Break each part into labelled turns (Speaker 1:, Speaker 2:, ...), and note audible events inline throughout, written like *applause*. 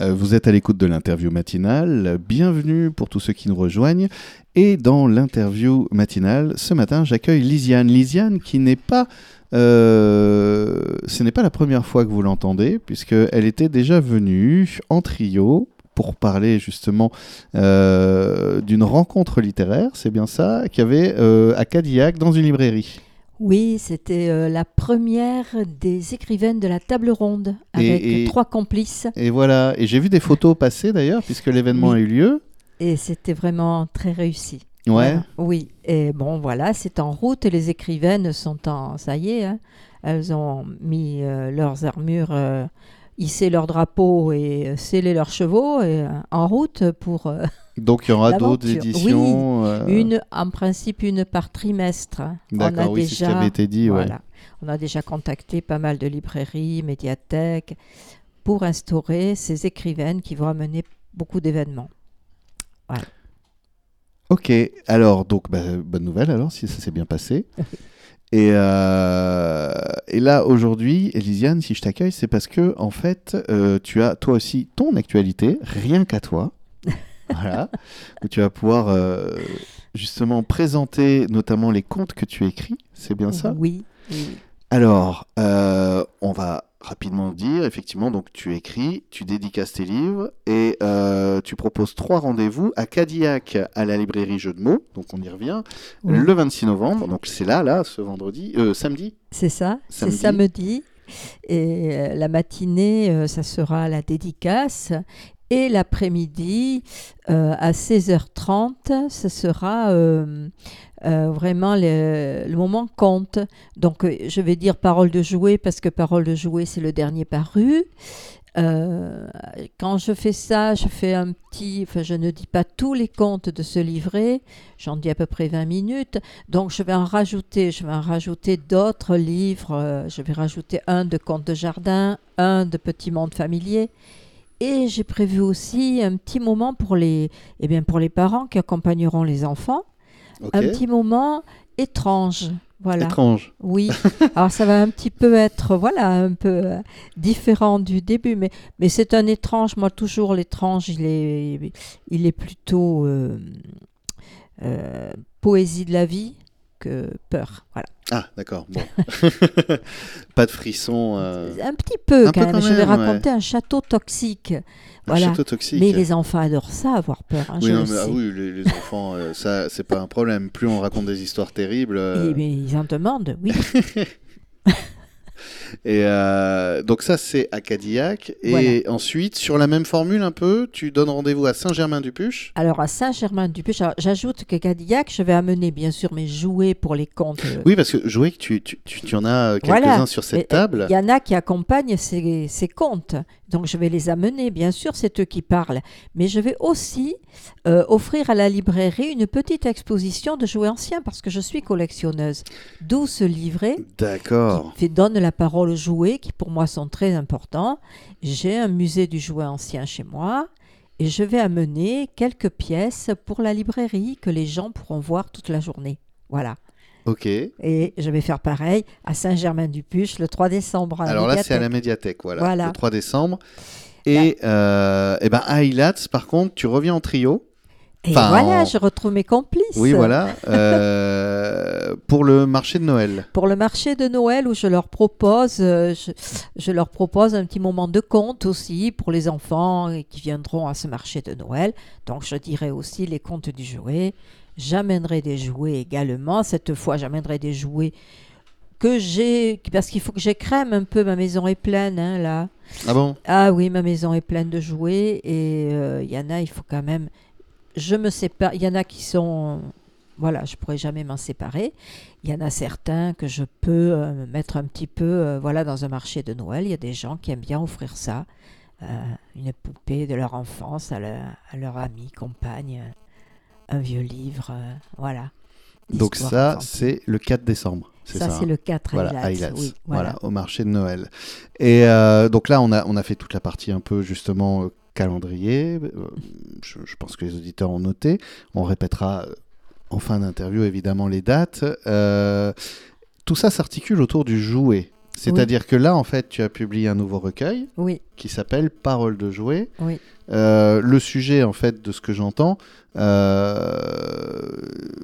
Speaker 1: Euh, Vous êtes à l'écoute de l'interview matinale. Bienvenue pour tous ceux qui nous rejoignent. Et dans l'interview matinale, ce matin, j'accueille Lisiane. Lisiane qui n'est pas... euh, ce n'est pas la première fois que vous l'entendez, puisqu'elle était déjà venue en trio pour parler justement euh, d'une rencontre littéraire, c'est bien ça, qu'il y avait à Cadillac dans une librairie.
Speaker 2: Oui, c'était euh, la première des écrivaines de la table ronde, avec
Speaker 1: et-
Speaker 2: trois complices.
Speaker 1: Et voilà, et j'ai vu des photos passer d'ailleurs, puisque l'événement
Speaker 2: Oui.
Speaker 1: a eu lieu.
Speaker 2: Et c'était vraiment très réussi.
Speaker 1: Ouais.
Speaker 2: Voilà. Oui, et bon, voilà, c'est en route. et Les écrivaines sont en. Ça y est, hein, elles ont mis euh, leurs armures, euh, hissé leurs drapeaux et scellé leurs chevaux et, en route pour
Speaker 1: Donc il y aura d'autres éditions. euh,
Speaker 2: une, en principe, une par trimestre. On a
Speaker 1: D'accord, oui, c'est ce qui
Speaker 2: déjà-
Speaker 1: avait été dit. ouais.
Speaker 2: Voilà. On a déjà contacté pas mal de librairies, médiathèques, pour instaurer ces écrivaines qui vont amener beaucoup d'événements.
Speaker 1: Ok, alors, donc, bah, bonne nouvelle alors, si ça s'est bien passé. *laughs* Et, euh, et là, aujourd'hui, Elisiane, si je t'accueille, c'est parce que, en fait, euh, tu as toi aussi ton actualité, rien qu'à toi. Voilà. Où tu vas pouvoir euh, justement présenter notamment les contes que tu écris. C'est bien ça?
Speaker 2: Oui. oui.
Speaker 1: Alors, euh, on va rapidement dire, effectivement, donc tu écris, tu dédicaces tes livres et euh, tu proposes trois rendez-vous à Cadillac, à la librairie Jeux de mots, donc on y revient,
Speaker 2: Oui.
Speaker 1: le 26 novembre, donc c'est là, là, ce vendredi, euh, samedi.
Speaker 2: C'est ça, c'est
Speaker 1: Samedi.
Speaker 2: Et la matinée, ça sera la dédicace. Et l'après-midi, euh, à 16h30, ce sera euh, euh, vraiment le, moment compte. Donc, je vais dire parole de jouet parce que parole de jouet, c'est le dernier paru. Quand je fais ça, je fais un petit, enfin je ne dis pas tous les contes de ce livret, j'en dis à peu près 20 minutes, donc je vais en rajouter, je vais en rajouter d'autres livres, je vais rajouter un de contes de jardin, un de petits mondes familiers, et j'ai prévu aussi un petit moment pour les, eh bien pour les parents qui accompagneront les enfants, un petit moment étrange, voilà.
Speaker 1: Étrange.
Speaker 2: Oui, *laughs* alors ça va un petit peu être, voilà, un peu euh, différent du début, mais, mais c'est un étrange, moi toujours l'étrange, il est, il est plutôt euh, euh, poésie de la vie que peur, voilà.
Speaker 1: Ah, d'accord. Bon. *laughs* Pas de frisson. euh,
Speaker 2: Un petit peu
Speaker 1: Un
Speaker 2: quand
Speaker 1: peu
Speaker 2: même,
Speaker 1: quand
Speaker 2: je vais raconter un château toxique,
Speaker 1: un château toxique.
Speaker 2: mais les enfants adorent ça, avoir peur, hein,
Speaker 1: Oui, non, mais, ah oui, les, les enfants, euh, ça, c'est pas un problème. Plus on raconte des histoires terribles. euh,
Speaker 2: Et- mais ils en demandent, oui. *laughs*
Speaker 1: Et euh, donc ça, c'est à Cadillac. Et
Speaker 2: Voilà.
Speaker 1: ensuite, sur la même formule un peu, tu donnes rendez-vous à Saint-Germain-du-Puche.
Speaker 2: Alors à Saint-Germain-du-Puche, j'ajoute que Cadillac, je vais amener bien sûr mes jouets pour les contes. euh,
Speaker 1: Oui, parce que que tu, tu, tu, tu en as quelques-uns
Speaker 2: Voilà.
Speaker 1: sur cette
Speaker 2: euh,
Speaker 1: table.
Speaker 2: Il y en a qui accompagnent ces, ces contes. Donc je vais les amener, bien sûr, c'est eux qui parlent. Mais je vais aussi euh, offrir à la librairie une petite exposition de jouets anciens parce que je suis collectionneuse. D'où ce livret
Speaker 1: D'accord.
Speaker 2: qui fait- donne la parole aux jouets qui pour moi sont très importants. J'ai un musée du jouet ancien chez moi. Et je vais amener quelques pièces pour la librairie que les gens pourront voir toute la journée. Voilà.
Speaker 1: Ok.
Speaker 2: Et je vais faire pareil à Saint-Germain-du-Puche le 3 décembre. à la
Speaker 1: Alors là, c'est à la médiathèque, voilà,
Speaker 2: Voilà.
Speaker 1: le 3 décembre. Et, euh, et ben à Hilats, par contre, tu reviens en trio.
Speaker 2: Et
Speaker 1: Enfin,
Speaker 2: voilà,
Speaker 1: en-
Speaker 2: je retrouve mes complices.
Speaker 1: Oui, voilà. euh, *laughs* pour le marché de Noël.
Speaker 2: Pour le marché de Noël où je leur propose, euh, je, je leur propose un petit moment de conte aussi pour les enfants qui viendront à ce marché de Noël. Donc je dirai aussi les contes du jouet. J'amènerai des jouets également. Cette fois, j'amènerai des jouets que j'ai parce qu'il faut que j'écrème un peu. Ma maison est pleine hein, là.
Speaker 1: Ah bon?
Speaker 2: Ah oui, ma maison est pleine de jouets et euh, il y en a, il faut quand même. Je me sépare. Il y en a qui sont. Voilà, je pourrais jamais m'en séparer. Il y en a certains que je peux euh, mettre un petit peu euh, voilà, dans un marché de Noël. Il y a des gens qui aiment bien offrir ça. euh, une poupée de leur enfance à leur, à leur ami, compagne, un vieux livre. euh, voilà.
Speaker 1: Donc ça, c'est le 4 décembre. C'est
Speaker 2: Ça,
Speaker 1: ça,
Speaker 2: c'est
Speaker 1: hein
Speaker 2: le 4 à
Speaker 1: Voilà,
Speaker 2: oui,
Speaker 1: voilà.
Speaker 2: voilà.
Speaker 1: au marché de Noël. Et euh, donc là, on a, on a fait toute la partie un peu justement euh, calendrier. Euh, je, je pense que les auditeurs ont noté. On répétera en fin d'interview évidemment les dates. Tout ça s'articule autour du jouet. C'est-à-dire que là, en fait, tu as publié un nouveau recueil
Speaker 2: Oui,
Speaker 1: qui s'appelle Paroles de jouets.
Speaker 2: oui.
Speaker 1: Euh, le sujet, en fait, de ce que j'entends, euh,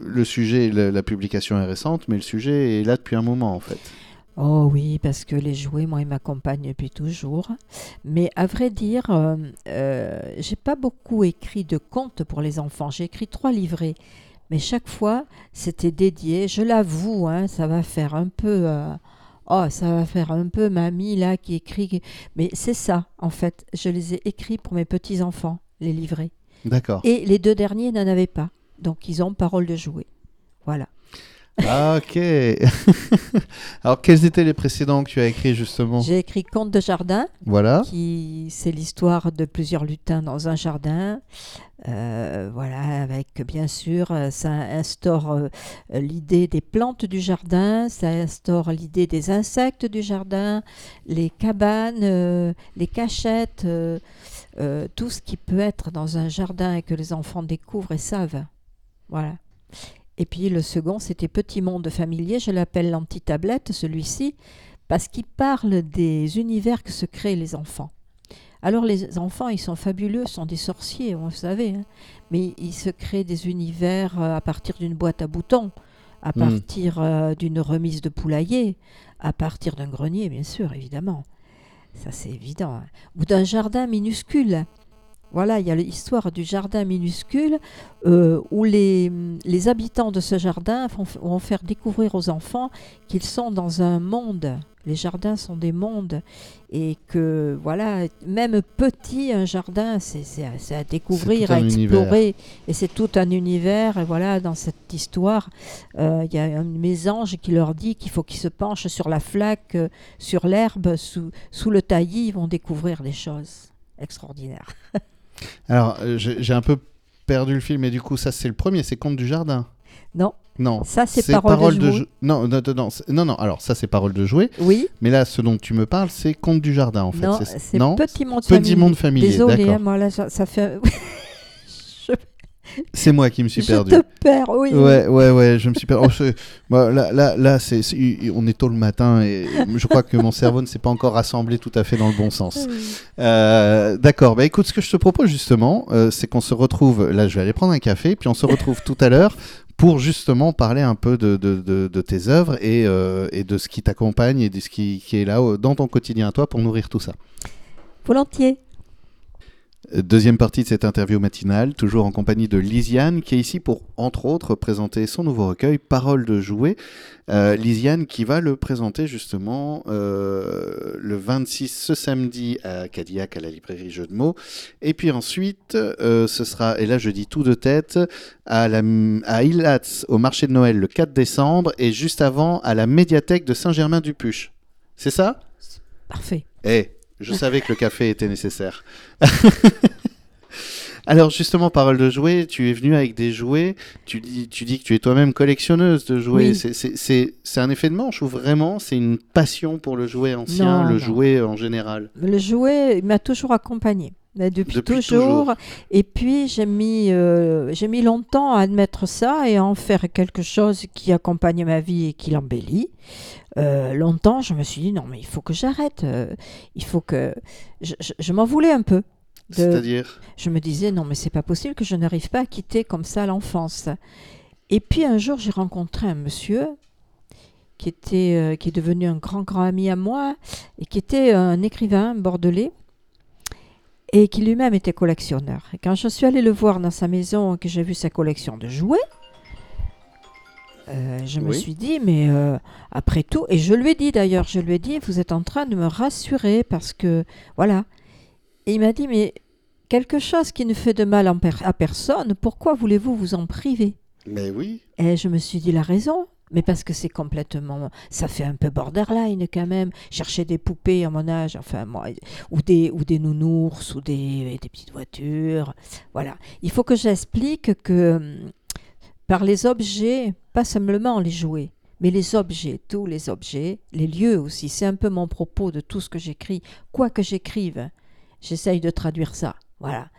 Speaker 1: le sujet, la, publication est récente, mais le sujet est là depuis un moment, en fait.
Speaker 2: Oh oui, parce que les jouets, moi, ils m'accompagnent depuis toujours. Mais à vrai dire, euh, euh, j'ai pas beaucoup écrit de contes pour les enfants. J'ai écrit trois livrets, mais chaque fois, c'était dédié. Je l'avoue, hein, ça va faire un peu. euh, Oh, ça va faire un peu mamie là qui écrit. Mais c'est ça, en fait. Je les ai écrits pour mes petits-enfants, les livrets.
Speaker 1: D'accord.
Speaker 2: Et les deux derniers n'en avaient pas. Donc, ils ont parole de jouet. Voilà.
Speaker 1: Ah, ok. *laughs* Alors, quels étaient les précédents que tu as écrits, justement?
Speaker 2: J'ai écrit Contes de jardin.
Speaker 1: Voilà.
Speaker 2: qui c'est l'histoire de plusieurs lutins dans un jardin. Euh, voilà, avec bien sûr, ça instaure euh, l'idée des plantes du jardin, ça instaure l'idée des insectes du jardin, les cabanes, euh, les cachettes, tout ce qui peut être dans un jardin et que les enfants découvrent et savent. Voilà. Et puis le second, c'était Petit Monde familier, je l'appelle l'anti-tablette, celui-ci, parce qu'il parle des univers que se créent les enfants. Alors les enfants, ils sont fabuleux, sont des sorciers, vous savez, hein. mais ils se créent des univers euh, à partir d'une boîte à boutons, à
Speaker 1: Hmm.
Speaker 2: partir euh, d'une remise de poulailler, à partir d'un grenier, bien sûr, évidemment. Ça, c'est évident. hein. Ou d'un jardin minuscule. Voilà, il y a l'histoire du jardin minuscule euh, où les, les habitants de ce jardin vont, faire découvrir aux enfants qu'ils sont dans un monde. Les jardins sont des mondes et que voilà, même petit, un jardin, c'est à, découvrir, à
Speaker 1: univers.
Speaker 2: explorer. Et c'est tout un univers. Et voilà, dans cette histoire, euh, il y a un mésange qui leur dit qu'il faut qu'ils se penchent sur la flaque, euh, sur l'herbe, sous, sous le taillis. Ils vont découvrir des choses extraordinaires. *laughs*
Speaker 1: Alors, euh, j'ai un peu perdu le film, mais du coup, ça, c'est le premier, c'est Conte du Jardin.
Speaker 2: Non,
Speaker 1: Non.
Speaker 2: ça c'est parole, de,
Speaker 1: jou- Non, non, non, non, non, alors ça, c'est Parole de jouet.
Speaker 2: Oui,
Speaker 1: Mais là, ce dont tu me parles, c'est Conte du Jardin, en fait.
Speaker 2: non,
Speaker 1: c'est-
Speaker 2: petit monde
Speaker 1: Petit
Speaker 2: familier.
Speaker 1: monde familier,
Speaker 2: Désolé,
Speaker 1: d'accord.
Speaker 2: hein, moi là, ça fait. *laughs* je
Speaker 1: C'est moi qui me suis
Speaker 2: je
Speaker 1: perdu.
Speaker 2: te perds, oui.
Speaker 1: Ouais, ouais, ouais, je me suis perdu. Oh, bah, là, là, là c'est, on est tôt le matin et je crois que mon cerveau ne s'est pas encore rassemblé tout à fait dans le bon sens. Euh, d'accord, bah écoute, ce que je te propose justement, euh, c'est qu'on se retrouve, là je vais aller prendre un café, puis on se retrouve tout à l'heure pour justement parler un peu de, de, de- de tes œuvres et, euh, et de ce qui t'accompagne et de ce qui, qui est là dans ton quotidien à toi pour nourrir tout ça.
Speaker 2: Volontiers.
Speaker 1: Deuxième partie de cette interview matinale, toujours en compagnie de Lisiane, qui est ici pour, entre autres, présenter son nouveau recueil, Paroles de jouets. Euh, Lisiane qui va le présenter justement euh, le 26, ce samedi, à Cadillac, à la librairie Jeux de mots. Et puis ensuite, euh, ce sera, et là je dis tout de tête, à, la, à Ilhatz, au marché de Noël, le 4 décembre, et juste avant, à la médiathèque de Saint-Germain-du-Puche. C'est ça?
Speaker 2: Parfait.
Speaker 1: eh, je savais que le café était nécessaire. *laughs* Alors justement, parole de jouets, tu es venu avec des jouets, tu dis, tu dis que tu es toi-même collectionneuse de jouets.
Speaker 2: Oui.
Speaker 1: C'est- un effet de manche ou vraiment c'est une passion pour le jouet ancien,
Speaker 2: Non,
Speaker 1: le
Speaker 2: non.
Speaker 1: jouet en général?
Speaker 2: Le jouet m'a toujours accompagné. Mais Depuis,
Speaker 1: Depuis
Speaker 2: toujours.
Speaker 1: toujours.
Speaker 2: Et puis j'ai mis, euh, j'ai mis longtemps à admettre ça et à en faire quelque chose qui accompagne ma vie et qui l'embellit. Euh, longtemps, je me suis dit non mais il faut que j'arrête. euh, il faut que je, je- je m'en voulais un peu. de-
Speaker 1: C'est-à-dire?
Speaker 2: Je me disais non mais c'est pas possible que je n'arrive pas à quitter comme ça l'enfance. Et puis un jour j'ai rencontré un monsieur qui était qui est devenu un grand grand ami à moi et qui était un écrivain bordelais et qui lui-même était collectionneur. Et quand je suis allée le voir dans sa maison et que j'ai vu sa collection de jouets, euh, je me suis dit, mais euh, après tout, et je lui ai dit d'ailleurs, je lui ai dit, vous êtes en train de me rassurer parce que, voilà. Et il m'a dit, mais quelque chose qui ne fait de mal en per- à personne, pourquoi voulez-vous vous en priver?
Speaker 1: Mais oui.
Speaker 2: et je me suis dit la raison. Mais parce que c'est complètement. Ça fait un peu borderline quand même. Chercher des poupées à mon âge, enfin, moi, ou des, ou des nounours, ou des, des petites voitures. Voilà. Il faut que j'explique que hum, par les objets, pas simplement les jouets, mais les objets, tous les objets, les lieux aussi, c'est un peu mon propos de tout ce que j'écris. Quoi que j'écrive, j'essaye de traduire ça. Voilà.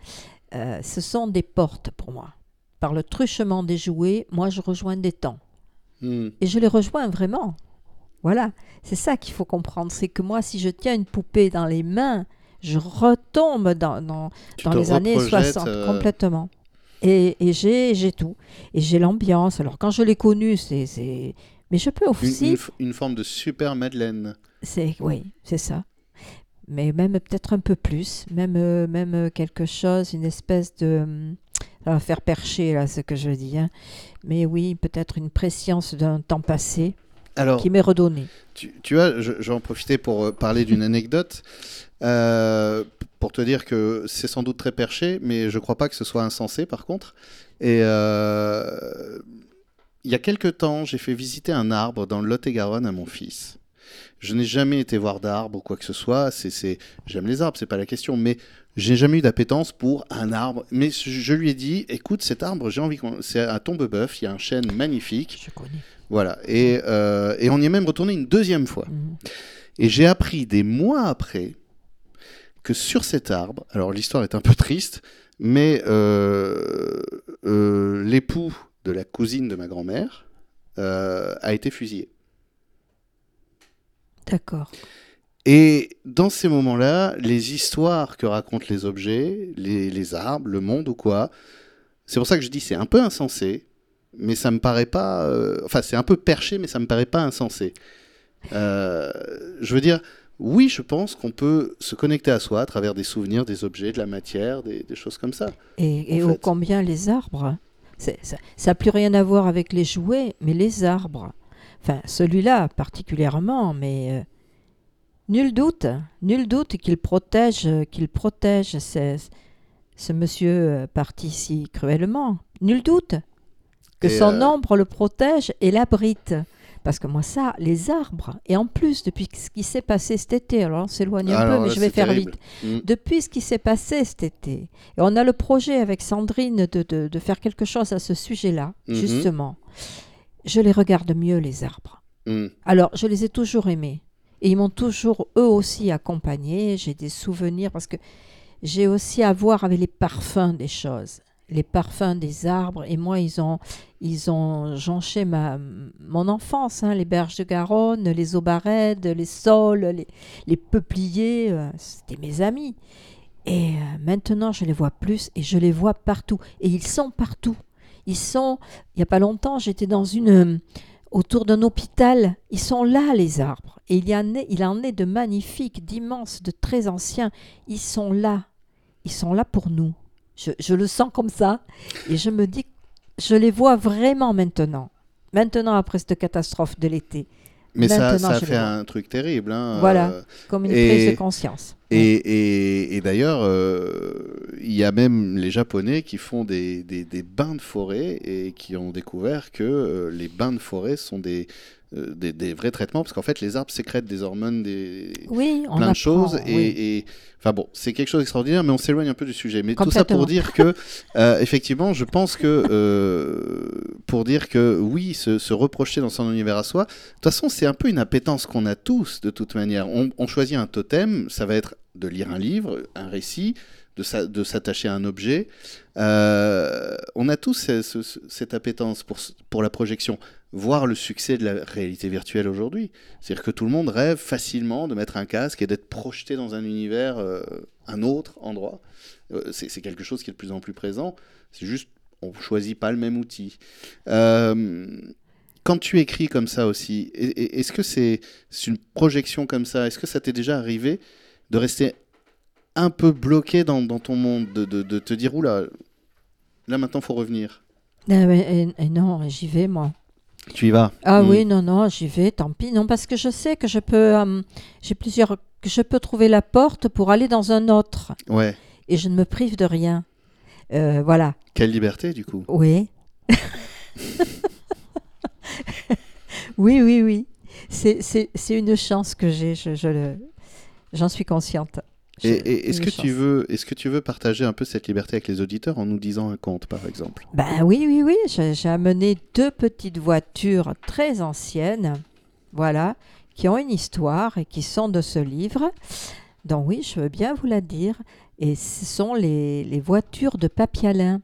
Speaker 2: Euh, ce sont des portes pour moi. Par le truchement des jouets, moi je rejoins des temps.
Speaker 1: Hmm.
Speaker 2: Et je les rejoins vraiment. Voilà, c'est ça qu'il faut comprendre. C'est que moi, si je tiens une poupée dans les mains, je retombe dans, dans, les années
Speaker 1: reprojettes,
Speaker 2: 60
Speaker 1: euh,
Speaker 2: complètement. Et, et j'ai j'ai tout. Et j'ai l'ambiance. Alors quand je l'ai connue, c'est... c'est- Mais je peux aussi...
Speaker 1: une forme de super Madeleine.
Speaker 2: C'est oui, c'est ça. Mais même peut-être un peu plus, même euh, même euh, quelque chose, une espèce de hum, ça va faire percher là ce que je dis. hein. Mais oui, peut-être une préscience d'un temps passé
Speaker 1: Alors,
Speaker 2: qui m'est redonné.
Speaker 1: tu, tu vois, je, je vais en profiter pour euh, parler d'une anecdote. euh, pour te dire que c'est sans doute très perché, mais je crois pas que ce soit insensé par contre. Et euh, il y a quelque temps, j'ai fait visiter un arbre dans le Lot-et-Garonne à mon fils. Je n'ai jamais été voir d'arbre ou quoi que ce soit. C'est, c'est... J'aime les arbres, c'est pas la question, mais j'ai jamais eu d'appétence pour un arbre. Mais je lui ai dit, écoute, cet arbre, j'ai envie qu'on... C'est à Tombebeuf, il y a un chêne magnifique.
Speaker 2: Je connais.
Speaker 1: Voilà. Et, euh, et on y est même retourné une deuxième fois.
Speaker 2: Mhm.
Speaker 1: Et j'ai appris des mois après que sur cet arbre, alors l'histoire est un peu triste, mais euh, euh, l'époux de la cousine de ma grand-mère a été fusillé.
Speaker 2: D'accord.
Speaker 1: Et dans ces moments-là, les histoires que racontent les objets, les, les arbres, le monde ou quoi, c'est pour ça que je dis c'est un peu insensé, mais ça me paraît pas. euh, enfin, c'est un peu perché, mais ça me paraît pas insensé. Euh, je veux dire, oui, je pense qu'on peut se connecter à soi à travers des souvenirs, des objets, de la matière, des, des choses comme ça.
Speaker 2: Et, et ô
Speaker 1: fait.
Speaker 2: combien les arbres Ça n'a plus rien à voir avec les jouets, mais les arbres. Enfin, celui-là particulièrement, mais euh, nul doute, nul doute qu'il protège, qu'il protège ce, ce monsieur euh, parti si cruellement. Nul doute que
Speaker 1: Et,
Speaker 2: son
Speaker 1: euh,
Speaker 2: ombre le protège et l'abrite. Parce que moi, ça, les arbres, et en plus, depuis ce qui s'est passé cet été, alors on s'éloigne un peu, mais
Speaker 1: là,
Speaker 2: je vais faire
Speaker 1: terrible.
Speaker 2: vite.
Speaker 1: Mm.
Speaker 2: Depuis ce qui s'est passé cet été, et on a le projet avec Sandrine de, de- de faire quelque chose à ce sujet-là,
Speaker 1: Mhm.
Speaker 2: justement, je les regarde mieux, les arbres.
Speaker 1: Mm.
Speaker 2: Alors, je les ai toujours aimés. Et ils m'ont toujours, eux aussi, accompagnés. J'ai des souvenirs parce que j'ai aussi à voir avec les parfums des choses. Les parfums des arbres. Et moi, ils ont, ils ont jonché ma, mon enfance. hein, les berges de Garonne, les aubarèdes, les saules, les, les peupliers. euh, C'était mes amis. Et euh, maintenant, je les vois plus et je les vois partout. Et ils sont partout. Ils sont. Il n'y a pas longtemps, j'étais dans une. Autour d'un hôpital. Ils sont là, les arbres. Et il, y en est, il en est de magnifiques, d'immenses, de très anciens. Ils sont là. Ils sont là pour nous. Je, je le sens comme ça. Et je me dis, je les vois vraiment maintenant. Maintenant, après cette catastrophe de l'été.
Speaker 1: Mais ça, ça a fait un truc terrible. hein,
Speaker 2: Voilà.
Speaker 1: euh,
Speaker 2: Comme une
Speaker 1: Et-
Speaker 2: prise de conscience.
Speaker 1: Et, et- et d'ailleurs, euh, il y a même les Japonais qui font des, des- des bains de forêt et qui ont découvert que euh, les bains de forêt sont des, euh, des, des vrais traitements parce qu'en fait, les arbres sécrètent des hormones, des,
Speaker 2: Oui, on
Speaker 1: plein
Speaker 2: apprend,
Speaker 1: de choses.
Speaker 2: oui.
Speaker 1: Et, enfin bon, c'est quelque chose d'extraordinaire, mais on s'éloigne un peu du sujet. Mais tout ça pour dire que, *laughs* euh, effectivement, je pense que euh, pour dire que oui, se, se reprocher dans son univers à soi, de toute façon, c'est un peu une appétence qu'on a tous de toute manière. On, on choisit un totem, ça va être de lire un livre, un récit, de s'a- de s'attacher à un objet. Euh, on a tous ce- ce- ce- cette appétence pour, pour la projection. Voir le succès de la réalité virtuelle aujourd'hui. C'est-à-dire que tout le monde rêve facilement de mettre un casque et d'être projeté dans un univers, euh, un autre endroit. Euh, c'est quelque chose qui est de plus en plus présent. C'est juste, on choisit pas le même outil. Euh, quand tu écris comme ça aussi, est-ce que c'est une projection comme ça? Est-ce que ça t'est déjà arrivé de rester un peu bloqué dans, ton monde, de, te dire, oula, là maintenant faut revenir?
Speaker 2: Ah, non, j'y vais, moi.
Speaker 1: Tu y vas
Speaker 2: Ah
Speaker 1: Mm.
Speaker 2: oui, non, non, j'y vais, tant pis. Non, parce que je sais que je peux, euh, j'ai plusieurs, que je peux trouver la porte pour aller dans un autre.
Speaker 1: Ouais.
Speaker 2: Et je ne me prive de rien. Euh, voilà.
Speaker 1: Quelle liberté du coup
Speaker 2: Oui. *laughs* oui, oui, oui. C'est, une chance que j'ai, je, je le, j'en suis consciente.
Speaker 1: Et, et est-ce que tu veux, est-ce que tu veux partager un peu cette liberté avec les auditeurs en nous disant un conte, par exemple?
Speaker 2: Ben oui, oui, oui. J'ai, amené deux petites voitures très anciennes, voilà, qui ont une histoire et qui sont de ce livre. Donc oui, je veux bien vous la dire. Et ce sont les, les voitures de Papialin.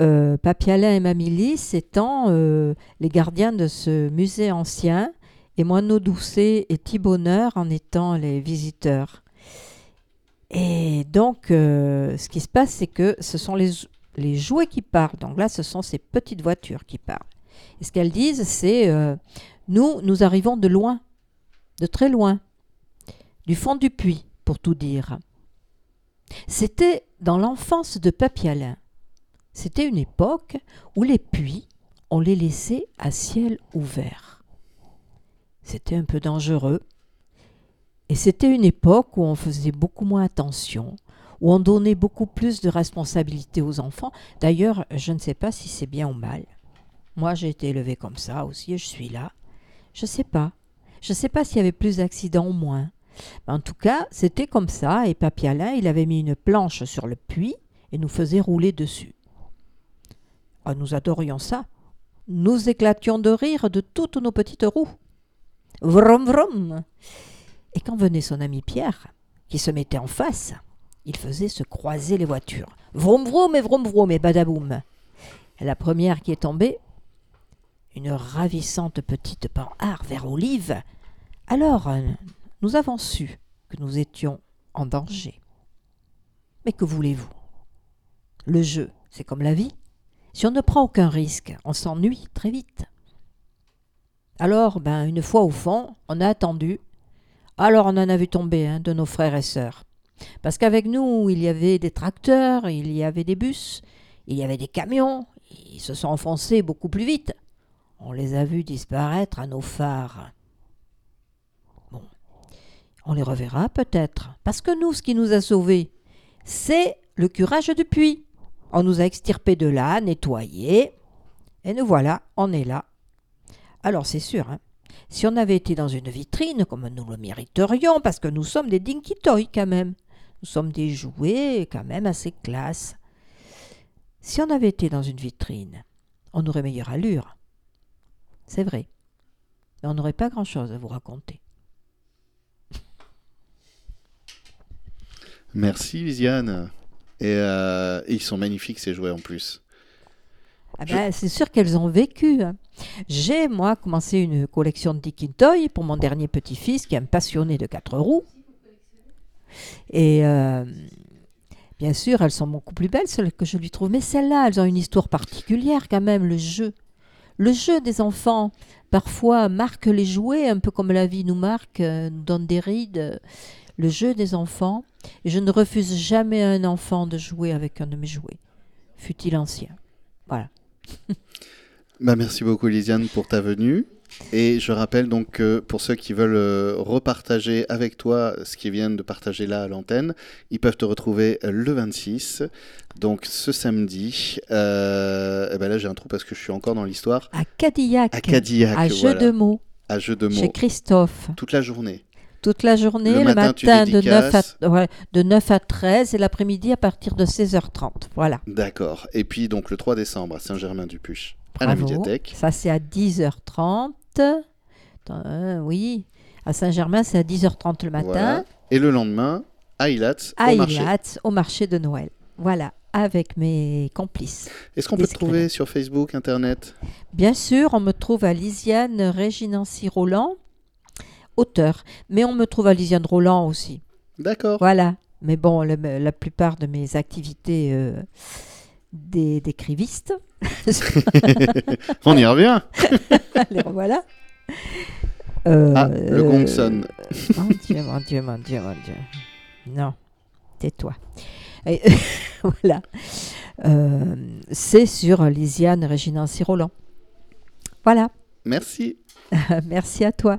Speaker 2: Euh, Papialin et Mamilly étant euh, les gardiens de ce musée ancien. et Moineau Doucet et Thibonneur en étant les visiteurs. Et donc, euh, ce qui se passe, c'est que ce sont les, jouets qui parlent. Donc là, ce sont ces petites voitures qui parlent. Et ce qu'elles disent, c'est euh, nous, nous arrivons de loin, de très loin, du fond du puits, pour tout dire. C'était dans l'enfance de Papialin. C'était une époque où les puits, on les laissait à ciel ouvert. C'était un peu dangereux. Et c'était une époque où on faisait beaucoup moins attention, où on donnait beaucoup plus de responsabilités aux enfants. D'ailleurs, je ne sais pas si c'est bien ou mal. Moi, j'ai été élevée comme ça aussi et je suis là. Je ne sais pas. Je ne sais pas s'il y avait plus d'accidents ou moins. En tout cas, c'était comme ça et Papy Alain, il avait mis une planche sur le puits et nous faisait rouler dessus. Ah, nous adorions ça. Nous éclations de rire de toutes nos petites roues. Vrom vrom. Et quand venait son ami Pierre, qui se mettait en face, il faisait se croiser les voitures. Vroom vroom et vroom vroom et badaboum. La première qui est tombée, une ravissante petite panhard vers olive. Alors, nous avons su que nous étions en danger. Mais que voulez-vous? Le jeu, c'est comme la vie. Si on ne prend aucun risque, on s'ennuie très vite. Alors, ben, une fois au fond, on a attendu. Alors on en a vu tomber de nos frères et sœurs. Parce qu'avec nous, il y avait des tracteurs, il y avait des bus, il y avait des camions, ils se sont enfoncés beaucoup plus vite. On les a vus disparaître à nos phares. Bon, on les reverra peut-être, parce que nous, ce qui nous a sauvés, c'est le curage du puits. On nous a extirpés de là, nettoyés, et nous voilà, on est là. Alors c'est sûr, hein, si on avait été dans une vitrine, comme nous le mériterions, parce que nous sommes des dinky toys quand même, nous sommes des jouets quand même assez classe. Si on avait été dans une vitrine, on aurait meilleure allure. C'est vrai. Mais on n'aurait pas grand-chose à vous raconter.
Speaker 1: Merci Lisiane. Et, euh, ils sont magnifiques ces jouets en plus.
Speaker 2: Ah ben, C'est sûr qu'elles ont vécu. hein. J'ai, moi, commencé une collection de Dick Toy pour mon dernier petit-fils qui est un passionné de quatre roues. Et euh, bien sûr, elles sont beaucoup plus belles, celles que je lui trouve. Mais celles-là, elles ont une histoire particulière quand même, le jeu. Le jeu des enfants, parfois, marque les jouets, un peu comme la vie nous marque, euh, nous donne des rides. Le jeu des enfants. Et je ne refuse jamais à un enfant de jouer avec un de mes jouets, fut-il ancien. Voilà. *laughs*
Speaker 1: Bah, merci beaucoup Lisiane pour ta venue. Et je rappelle donc que pour ceux qui veulent euh, repartager avec toi ce qu'ils viennent de partager là à l'antenne, ils peuvent te retrouver le 26, donc ce samedi. Euh, et ben là j'ai un trou parce que je suis encore dans l'histoire.
Speaker 2: À Cadillac.
Speaker 1: À Cadillac,
Speaker 2: à jeu
Speaker 1: voilà.
Speaker 2: de mots.
Speaker 1: À jeu de
Speaker 2: Chez
Speaker 1: mots.
Speaker 2: Christophe.
Speaker 1: Toute la journée.
Speaker 2: Toute la journée,
Speaker 1: Le
Speaker 2: le,
Speaker 1: matin,
Speaker 2: de, 9
Speaker 1: dédicaces.
Speaker 2: à, ouais, de 9 à 13 et l'après-midi à partir de 16h30. Voilà.
Speaker 1: D'accord. Et puis donc le 3 décembre à À la médiathèque.
Speaker 2: Ça, c'est à 10h30. Attends, euh, oui. À Saint-Germain, c'est à 10h30 le matin.
Speaker 1: Voilà. Et le lendemain, à Ilat,
Speaker 2: à
Speaker 1: au marché.
Speaker 2: Au marché de Noël. Voilà. Avec mes complices.
Speaker 1: Est-ce qu'on peut te trouver sur Facebook, Internet?
Speaker 2: Bien sûr, on me trouve à Lisiane Réginancy Roland, auteur. Mais on me trouve à Lisiane Roland aussi.
Speaker 1: D'accord.
Speaker 2: Voilà. Mais bon, le- la plupart de mes activités euh, des- d'écriviste, *laughs*
Speaker 1: On y revient. *laughs*
Speaker 2: allez, voilà. Euh,
Speaker 1: Ah, le gong sonne.
Speaker 2: Mon Dieu, mon Dieu, mon Dieu, mon Dieu. Non, tais-toi. *laughs* Voilà. Euh, C'est sur Lisiane Réginancy Roland. Voilà.
Speaker 1: Merci.
Speaker 2: Merci à toi.